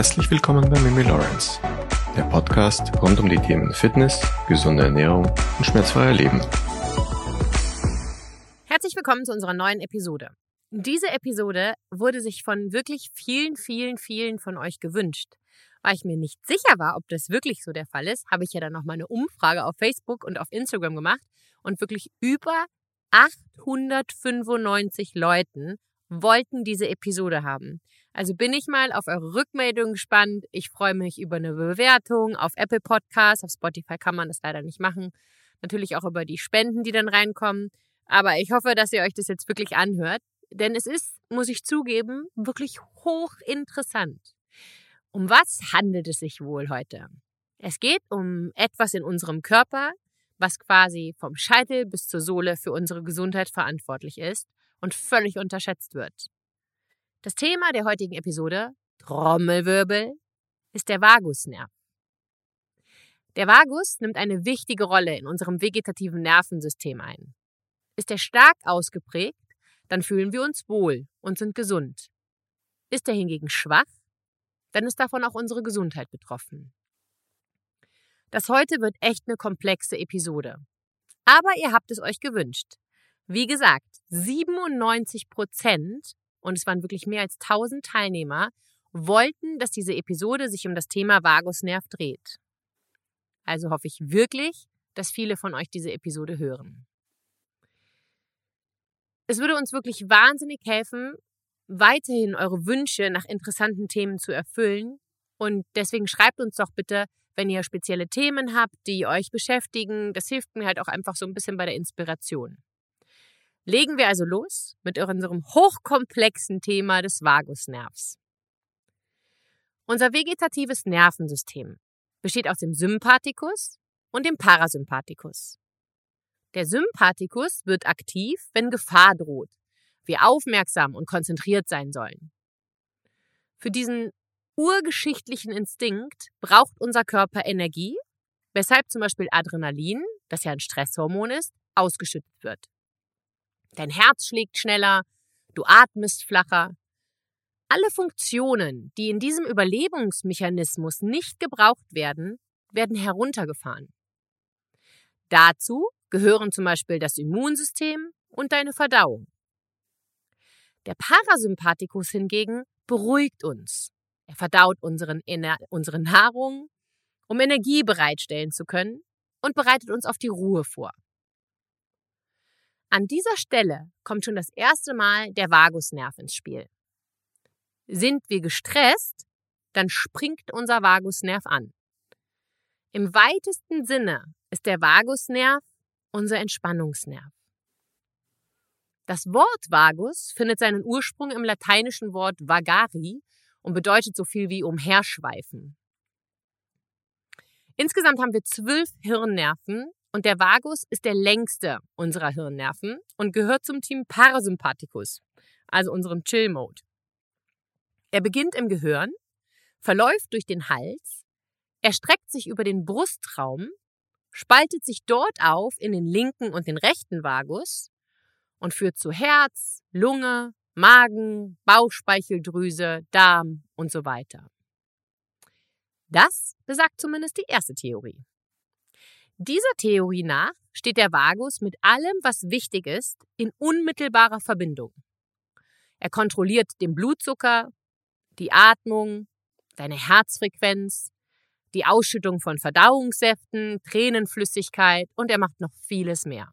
Herzlich willkommen bei Mimi Lawrence, der Podcast rund um die Themen Fitness, gesunde Ernährung und schmerzfreier Leben. Herzlich willkommen zu unserer neuen Episode. Diese Episode wurde sich von wirklich vielen, vielen, vielen von euch gewünscht. Weil ich mir nicht sicher war, ob das wirklich so der Fall ist, habe ich ja dann nochmal eine Umfrage auf Facebook und auf Instagram gemacht und wirklich über 895 Leuten wollten diese Episode haben. Also bin ich mal auf eure Rückmeldung gespannt. Ich freue mich über eine Bewertung auf Apple Podcasts. Auf Spotify kann man das leider nicht machen. Natürlich auch über die Spenden, die dann reinkommen. Aber ich hoffe, dass ihr euch das jetzt wirklich anhört. Denn es ist, muss ich zugeben, wirklich hochinteressant. Um was handelt es sich wohl heute? Es geht um etwas in unserem Körper, was quasi vom Scheitel bis zur Sohle für unsere Gesundheit verantwortlich ist und völlig unterschätzt wird. Das Thema der heutigen Episode, Trommelwirbel, ist der Vagusnerv. Der Vagus nimmt eine wichtige Rolle in unserem vegetativen Nervensystem ein. Ist er stark ausgeprägt, dann fühlen wir uns wohl und sind gesund. Ist er hingegen schwach, dann ist davon auch unsere Gesundheit betroffen. Das heute wird echt eine komplexe Episode. Aber ihr habt es euch gewünscht. Wie gesagt, 97 Prozent, und es waren wirklich mehr als 1000 Teilnehmer, wollten, dass diese Episode sich um das Thema Vagusnerv dreht. Also hoffe ich wirklich, dass viele von euch diese Episode hören. Es würde uns wirklich wahnsinnig helfen, weiterhin eure Wünsche nach interessanten Themen zu erfüllen. Und deswegen schreibt uns doch bitte, wenn ihr spezielle Themen habt, die euch beschäftigen. Das hilft mir halt auch einfach so ein bisschen bei der Inspiration. Legen wir also los mit unserem hochkomplexen Thema des Vagusnervs. Unser vegetatives Nervensystem besteht aus dem Sympathikus und dem Parasympathikus. Der Sympathikus wird aktiv, wenn Gefahr droht, wir aufmerksam und konzentriert sein sollen. Für diesen urgeschichtlichen Instinkt braucht unser Körper Energie, weshalb zum Beispiel Adrenalin, das ja ein Stresshormon ist, ausgeschüttet wird. Dein Herz schlägt schneller, du atmest flacher. Alle Funktionen, die in diesem Überlebensmechanismus nicht gebraucht werden, werden heruntergefahren. Dazu gehören zum Beispiel das Immunsystem und deine Verdauung. Der Parasympathikus hingegen beruhigt uns. Er verdaut unseren, unsere Nahrung, um Energie bereitstellen zu können und bereitet uns auf die Ruhe vor. An dieser Stelle kommt schon das erste Mal der Vagusnerv ins Spiel. Sind wir gestresst, dann springt unser Vagusnerv an. Im weitesten Sinne ist der Vagusnerv unser Entspannungsnerv. Das Wort Vagus findet seinen Ursprung im lateinischen Wort vagari und bedeutet so viel wie umherschweifen. Insgesamt haben wir zwölf Hirnnerven, und der Vagus ist der längste unserer Hirnnerven und gehört zum Team Parasympathikus, also unserem Chill-Mode. Er beginnt im Gehirn, verläuft durch den Hals, erstreckt sich über den Brustraum, spaltet sich dort auf in den linken und den rechten Vagus und führt zu Herz, Lunge, Magen, Bauchspeicheldrüse, Darm und so weiter. Das besagt zumindest die erste Theorie. Dieser Theorie nach steht der Vagus mit allem, was wichtig ist, in unmittelbarer Verbindung. Er kontrolliert den Blutzucker, die Atmung, deine Herzfrequenz, die Ausschüttung von Verdauungssäften, Tränenflüssigkeit und er macht noch vieles mehr.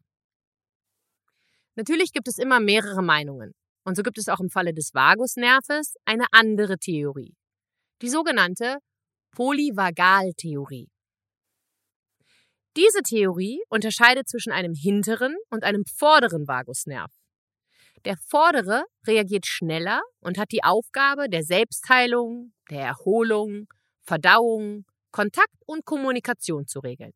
Natürlich gibt es immer mehrere Meinungen und so gibt es auch im Falle des Vagusnerves eine andere Theorie, die sogenannte Polyvagaltheorie. Diese Theorie unterscheidet zwischen einem hinteren und einem vorderen Vagusnerv. Der vordere reagiert schneller und hat die Aufgabe der Selbstheilung, der Erholung, Verdauung, Kontakt und Kommunikation zu regeln.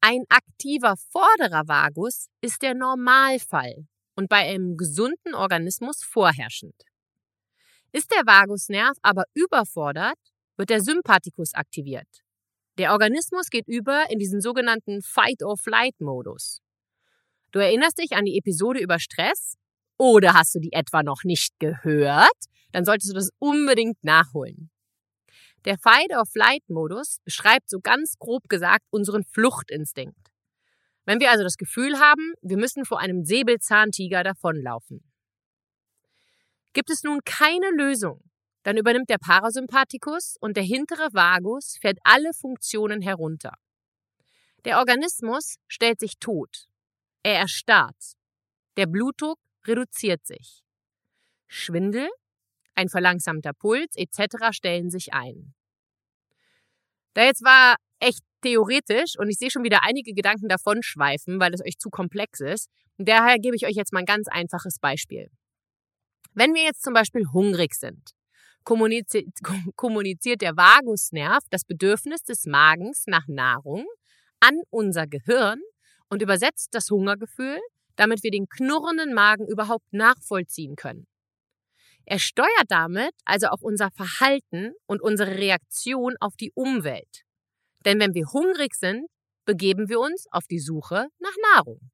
Ein aktiver vorderer Vagus ist der Normalfall und bei einem gesunden Organismus vorherrschend. Ist der Vagusnerv aber überfordert, wird der Sympathikus aktiviert. Der Organismus geht über in diesen sogenannten Fight-or-Flight-Modus. Du erinnerst dich an die Episode über Stress Oder hast du die etwa noch nicht gehört? Dann solltest du das unbedingt nachholen. Der Fight-or-Flight-Modus beschreibt so ganz grob gesagt unseren Fluchtinstinkt. Wenn wir also das Gefühl haben, wir müssen vor einem Säbelzahntiger davonlaufen. Gibt es nun keine Lösung, dann übernimmt der Parasympathikus und der hintere Vagus fährt alle Funktionen herunter. Der Organismus stellt sich tot. Er erstarrt. Der Blutdruck reduziert sich. Schwindel, ein verlangsamter Puls etc. stellen sich ein. Da jetzt war echt theoretisch und ich sehe schon wieder einige Gedanken davon schweifen, weil es euch zu komplex ist. Und daher gebe ich euch jetzt mal ein ganz einfaches Beispiel. Wenn wir jetzt zum Beispiel hungrig sind, kommuniziert, kommuniziert der Vagusnerv das Bedürfnis des Magens nach Nahrung an unser Gehirn und übersetzt das Hungergefühl, damit wir den knurrenden Magen überhaupt nachvollziehen können. Er steuert damit also auch unser Verhalten und unsere Reaktion auf die Umwelt. Denn wenn wir hungrig sind, begeben wir uns auf die Suche nach Nahrung.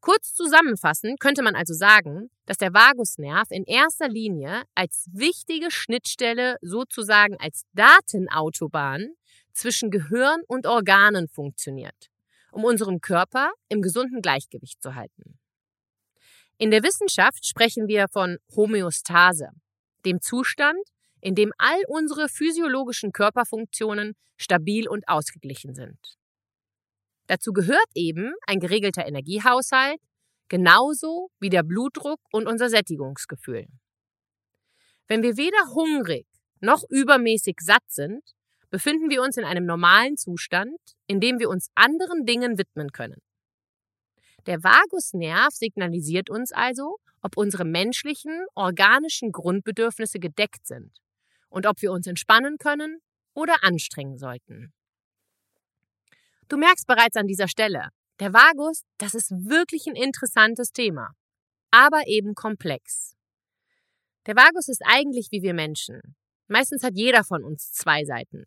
Kurz zusammenfassend könnte man also sagen, dass der Vagusnerv in erster Linie als wichtige Schnittstelle sozusagen als Datenautobahn zwischen Gehirn und Organen funktioniert, um unserem Körper im gesunden Gleichgewicht zu halten. In der Wissenschaft sprechen wir von Homöostase, dem Zustand, in dem all unsere physiologischen Körperfunktionen stabil und ausgeglichen sind. Dazu gehört eben ein geregelter Energiehaushalt, genauso wie der Blutdruck und unser Sättigungsgefühl. Wenn wir weder hungrig noch übermäßig satt sind, befinden wir uns in einem normalen Zustand, in dem wir uns anderen Dingen widmen können. Der Vagusnerv signalisiert uns also, ob unsere menschlichen, organischen Grundbedürfnisse gedeckt sind und ob wir uns entspannen können oder anstrengen sollten. Du merkst bereits an dieser Stelle, der Vagus, das ist wirklich ein interessantes Thema, aber eben komplex. Der Vagus ist eigentlich wie wir Menschen. Meistens hat jeder von uns zwei Seiten.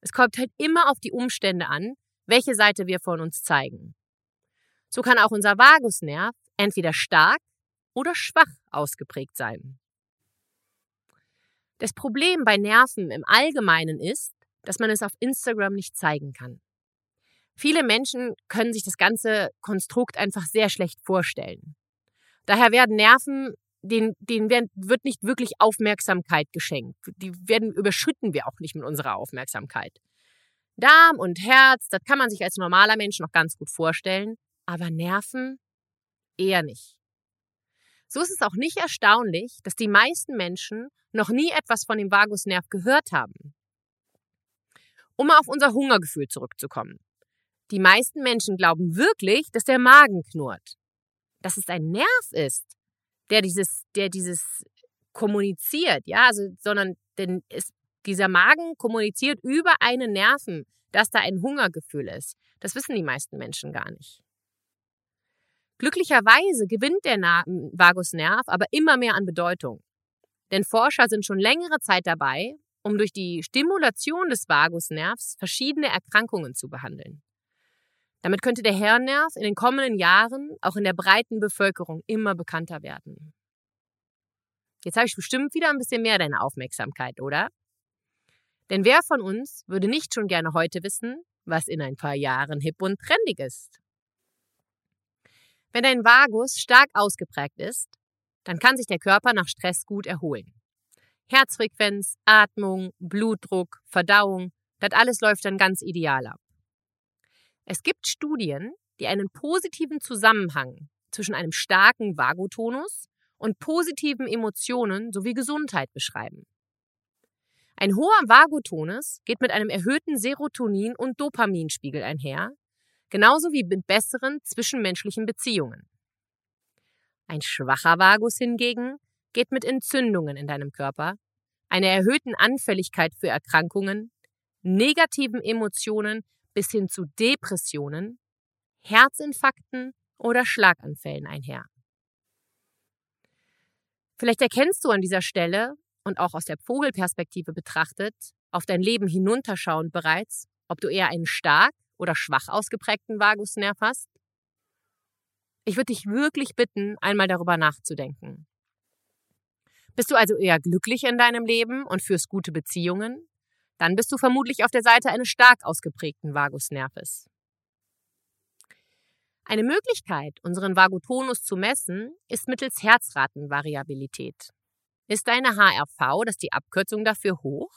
Es kommt halt immer auf die Umstände an, welche Seite wir von uns zeigen. So kann auch unser Vagusnerv entweder stark oder schwach ausgeprägt sein. Das Problem bei Nerven im Allgemeinen ist, dass man es auf Instagram nicht zeigen kann. Viele Menschen können sich das ganze Konstrukt einfach sehr schlecht vorstellen. Daher werden Nerven, denen, denen wird nicht wirklich Aufmerksamkeit geschenkt. Die werden, überschütten wir auch nicht mit unserer Aufmerksamkeit. Darm und Herz, das kann man sich als normaler Mensch noch ganz gut vorstellen, aber Nerven eher nicht. So ist es auch nicht erstaunlich, dass die meisten Menschen noch nie etwas von dem Vagusnerv gehört haben. Um mal auf unser Hungergefühl zurückzukommen. Die meisten Menschen glauben wirklich, dass der Magen knurrt. Dass es ein Nerv ist, der dieses, der dieses kommuniziert, ja, also, sondern denn es, dieser Magen kommuniziert über einen Nerven, dass da ein Hungergefühl ist. Das wissen die meisten Menschen gar nicht. Glücklicherweise gewinnt der Vagusnerv aber immer mehr an Bedeutung. Denn Forscher sind schon längere Zeit dabei, um durch die Stimulation des Vagusnervs verschiedene Erkrankungen zu behandeln. Damit könnte der Hirnnerv in den kommenden Jahren auch in der breiten Bevölkerung immer bekannter werden. Jetzt habe ich bestimmt wieder ein bisschen mehr deine Aufmerksamkeit, oder? Denn wer von uns würde nicht schon gerne heute wissen, was in ein paar Jahren hip und trendig ist? Wenn dein Vagus stark ausgeprägt ist, dann kann sich der Körper nach Stress gut erholen. Herzfrequenz, Atmung, Blutdruck, Verdauung, das alles läuft dann ganz ideal ab. Es gibt Studien, die einen positiven Zusammenhang zwischen einem starken Vagotonus und positiven Emotionen sowie Gesundheit beschreiben. Ein hoher Vagotonus geht mit einem erhöhten Serotonin- und Dopaminspiegel einher, genauso wie mit besseren zwischenmenschlichen Beziehungen. Ein schwacher Vagus hingegen geht mit Entzündungen in deinem Körper, einer erhöhten Anfälligkeit für Erkrankungen, negativen Emotionen bis hin zu Depressionen, Herzinfarkten oder Schlaganfällen einher. Vielleicht erkennst du an dieser Stelle und auch aus der Vogelperspektive betrachtet auf dein Leben hinunterschauend bereits, ob du eher einen stark oder schwach ausgeprägten Vagusnerv hast. Ich würde dich wirklich bitten, einmal darüber nachzudenken. Bist du also eher glücklich in deinem Leben und führst gute Beziehungen? Dann bist du vermutlich auf der Seite eines stark ausgeprägten Vagusnerves. Eine Möglichkeit, unseren Vagotonus zu messen, ist mittels Herzratenvariabilität. Ist deine HRV, das ist die Abkürzung dafür, hoch,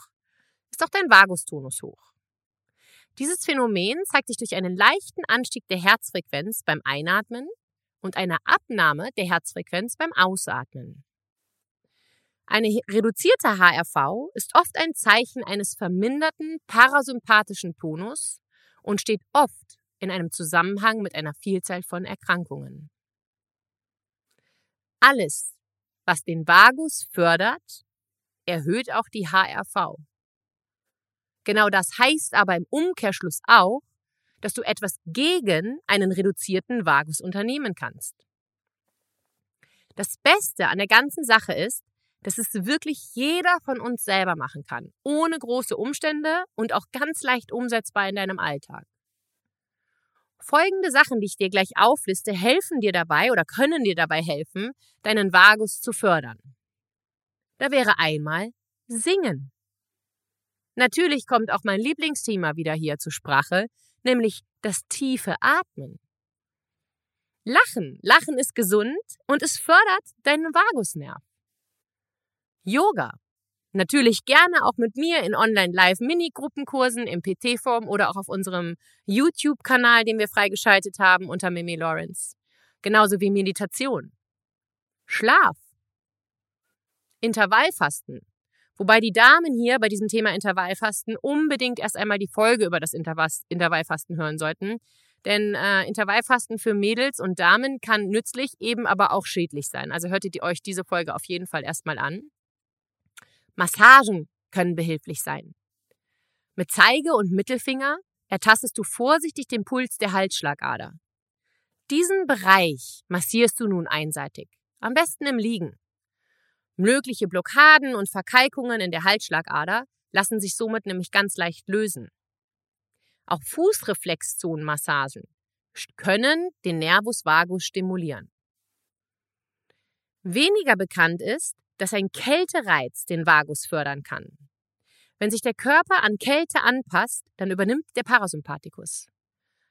ist auch dein Vagustonus hoch. Dieses Phänomen zeigt sich durch einen leichten Anstieg der Herzfrequenz beim Einatmen und einer Abnahme der Herzfrequenz beim Ausatmen. Eine reduzierte HRV ist oft ein Zeichen eines verminderten parasympathischen Tonus und steht oft in einem Zusammenhang mit einer Vielzahl von Erkrankungen. Alles, was den Vagus fördert, erhöht auch die HRV. Genau das heißt aber im Umkehrschluss auch, dass du etwas gegen einen reduzierten Vagus unternehmen kannst. Das Beste an der ganzen Sache ist, dass es wirklich jeder von uns selber machen kann, ohne große Umstände und auch ganz leicht umsetzbar in deinem Alltag. Folgende Sachen, die ich dir gleich aufliste, helfen dir dabei oder können dir dabei helfen, deinen Vagus zu fördern. Da wäre einmal Singen. Natürlich kommt auch mein Lieblingsthema wieder hier zur Sprache, nämlich das tiefe Atmen. Lachen. Lachen ist gesund und es fördert deinen Vagusnerv. Yoga. Natürlich gerne auch mit mir in Online-Live-Mini-Gruppenkursen im PT-Form oder auch auf unserem YouTube-Kanal, den wir freigeschaltet haben unter Mimi Lawrence. Genauso wie Meditation. Schlaf. Intervallfasten. Wobei die Damen hier bei diesem Thema Intervallfasten unbedingt erst einmal die Folge über das Intervallfasten hören sollten. Denn äh, Intervallfasten für Mädels und Damen kann nützlich, eben aber auch schädlich sein. Also hört ihr euch diese Folge auf jeden Fall erstmal an. Massagen können behilflich sein. Mit Zeige und Mittelfinger ertastest du vorsichtig den Puls der Halsschlagader. Diesen Bereich massierst du nun einseitig, am besten im Liegen. Mögliche Blockaden und Verkalkungen in der Halsschlagader lassen sich somit nämlich ganz leicht lösen. Auch Fußreflexzonenmassagen können den Nervus vagus stimulieren. Weniger bekannt ist, dass ein Kältereiz den Vagus fördern kann. Wenn sich der Körper an Kälte anpasst, dann übernimmt der Parasympathikus.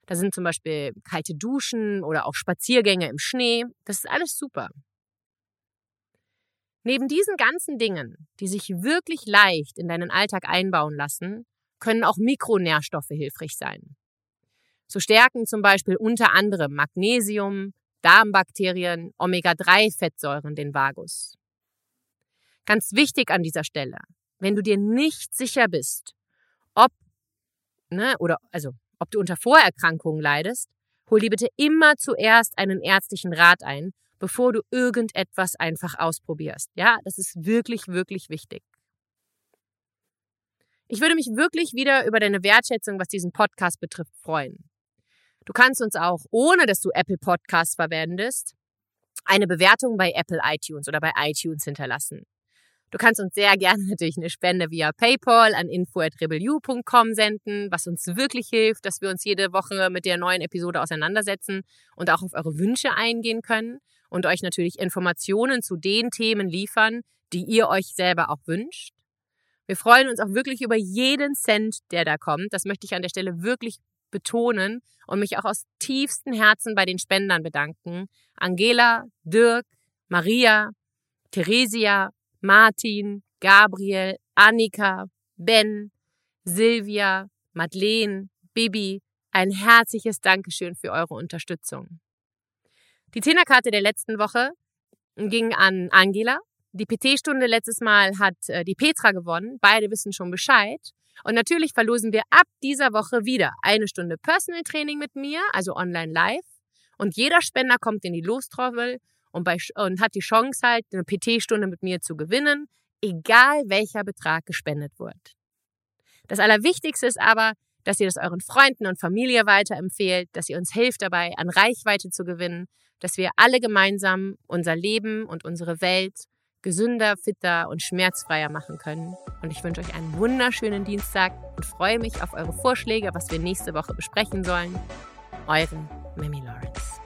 Da sind zum Beispiel kalte Duschen oder auch Spaziergänge im Schnee. Das ist alles super. Neben diesen ganzen Dingen, die sich wirklich leicht in deinen Alltag einbauen lassen, können auch Mikronährstoffe hilfreich sein. So stärken zum Beispiel unter anderem Magnesium, Darmbakterien, Omega-3-Fettsäuren den Vagus. Ganz wichtig an dieser Stelle, wenn du dir nicht sicher bist, ob, ne, oder, also, ob du unter Vorerkrankungen leidest, hol dir bitte immer zuerst einen ärztlichen Rat ein, bevor du irgendetwas einfach ausprobierst. Ja, das ist wirklich, wirklich wichtig. Ich würde mich wirklich wieder über deine Wertschätzung, was diesen Podcast betrifft, freuen. Du kannst uns auch, ohne dass du Apple Podcasts verwendest, eine Bewertung bei Apple iTunes oder bei iTunes hinterlassen. Du kannst uns sehr gerne natürlich eine Spende via PayPal an info@rebelu.com senden, was uns wirklich hilft, dass wir uns jede Woche mit der neuen Episode auseinandersetzen und auch auf eure Wünsche eingehen können und euch natürlich Informationen zu den Themen liefern, die ihr euch selber auch wünscht. Wir freuen uns auch wirklich über jeden Cent, der da kommt. Das möchte ich an der Stelle wirklich betonen und mich auch aus tiefstem Herzen bei den Spendern bedanken. Angela, Dirk, Maria, Theresia, Martin, Gabriel, Annika, Ben, Silvia, Madeleine, Bibi, ein herzliches Dankeschön für eure Unterstützung. Die Zehnerkarte der letzten Woche ging an Angela. Die PT-Stunde letztes Mal hat äh, die Petra gewonnen. Beide wissen schon Bescheid. Und natürlich verlosen wir ab dieser Woche wieder eine Stunde Personal Training mit mir, also online live. Und jeder Spender kommt in die Lostrommel und, bei, und hat die Chance halt, eine PT-Stunde mit mir zu gewinnen, egal welcher Betrag gespendet wird. Das Allerwichtigste ist aber, dass ihr das euren Freunden und Familie weiterempfehlt, dass ihr uns hilft dabei, an Reichweite zu gewinnen, dass wir alle gemeinsam unser Leben und unsere Welt gesünder, fitter und schmerzfreier machen können. Und ich wünsche euch einen wunderschönen Dienstag und freue mich auf eure Vorschläge, was wir nächste Woche besprechen sollen. Eure Mimi Lawrence.